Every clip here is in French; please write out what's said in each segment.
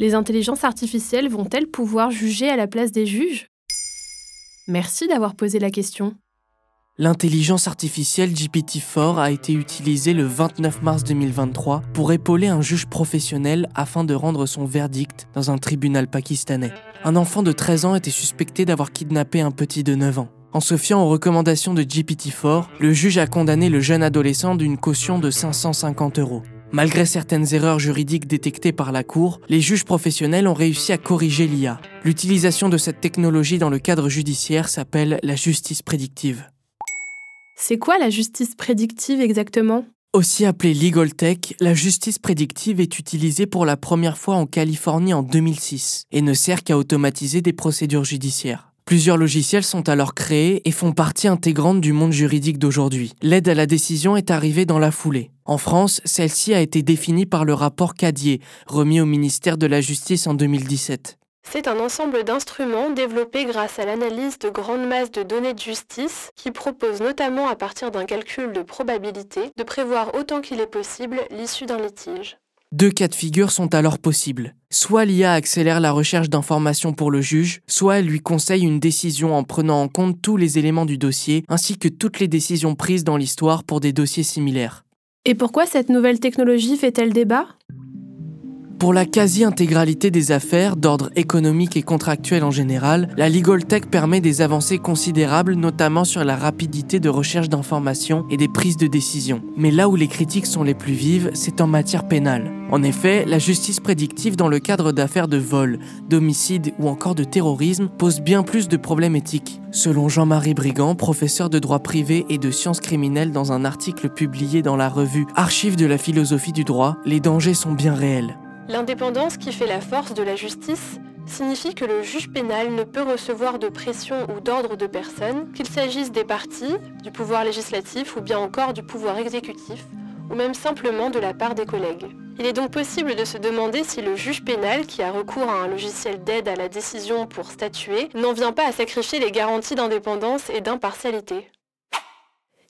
Les intelligences artificielles vont-elles pouvoir juger à la place des juges? Merci d'avoir posé la question. L'intelligence artificielle GPT-4 a été utilisée le 29 mars 2023 pour épauler un juge professionnel afin de rendre son verdict dans un tribunal pakistanais. Un enfant de 13 ans était suspecté d'avoir kidnappé un petit de 9 ans. En se fiant aux recommandations de GPT-4, le juge a condamné le jeune adolescent d'une caution de 550 euros. Malgré certaines erreurs juridiques détectées par la Cour, les juges professionnels ont réussi à corriger l'IA. L'utilisation de cette technologie dans le cadre judiciaire s'appelle la justice prédictive. C'est quoi la justice prédictive exactement? Aussi appelée Legal Tech, la justice prédictive est utilisée pour la première fois en Californie en 2006 et ne sert qu'à automatiser des procédures judiciaires. Plusieurs logiciels sont alors créés et font partie intégrante du monde juridique d'aujourd'hui. L'aide à la décision est arrivée dans la foulée. En France, celle-ci a été définie par le rapport Cadier, remis au ministère de la Justice en 2017. C'est un ensemble d'instruments développés grâce à l'analyse de grandes masses de données de justice qui propose notamment à partir d'un calcul de probabilité de prévoir autant qu'il est possible l'issue d'un litige. Deux cas de figure sont alors possibles. Soit l'IA accélère la recherche d'informations pour le juge, soit elle lui conseille une décision en prenant en compte tous les éléments du dossier, ainsi que toutes les décisions prises dans l'histoire pour des dossiers similaires. Et pourquoi cette nouvelle technologie fait-elle débat? Pour la quasi-intégralité des affaires d'ordre économique et contractuel en général, la Legal Tech permet des avancées considérables, notamment sur la rapidité de recherche d'informations et des prises de décision. Mais là où les critiques sont les plus vives, c'est en matière pénale. En effet, la justice prédictive dans le cadre d'affaires de vol, d'homicide ou encore de terrorisme pose bien plus de problèmes éthiques. Selon Jean-Marie Brigand, professeur de droit privé et de sciences criminelles dans un article publié dans la revue Archives de la philosophie du droit, les dangers sont bien réels. L'indépendance qui fait la force de la justice signifie que le juge pénal ne peut recevoir de pression ou d'ordre de personne, qu'il s'agisse des partis, du pouvoir législatif ou bien encore du pouvoir exécutif, ou même simplement de la part des collègues. Il est donc possible de se demander si le juge pénal, qui a recours à un logiciel d'aide à la décision pour statuer, n'en vient pas à sacrifier les garanties d'indépendance et d'impartialité.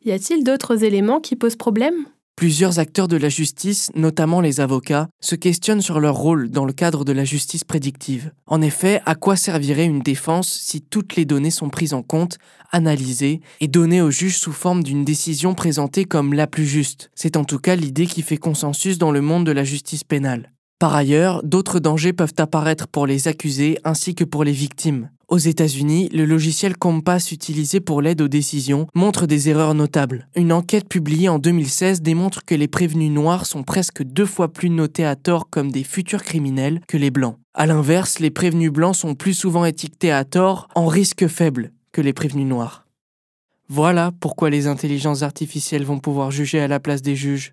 Y a-t-il d'autres éléments qui posent problème? Plusieurs acteurs de la justice, notamment les avocats, se questionnent sur leur rôle dans le cadre de la justice prédictive. En effet, à quoi servirait une défense si toutes les données sont prises en compte, analysées et données au juge sous forme d'une décision présentée comme la plus juste? C'est en tout cas l'idée qui fait consensus dans le monde de la justice pénale. Par ailleurs, d'autres dangers peuvent apparaître pour les accusés ainsi que pour les victimes. Aux États-Unis, le logiciel Compass utilisé pour l'aide aux décisions montre des erreurs notables. Une enquête publiée en 2016 démontre que les prévenus noirs sont presque deux fois plus notés à tort comme des futurs criminels que les blancs. A l'inverse, les prévenus blancs sont plus souvent étiquetés à tort en risque faible que les prévenus noirs. Voilà pourquoi les intelligences artificielles vont pouvoir juger à la place des juges.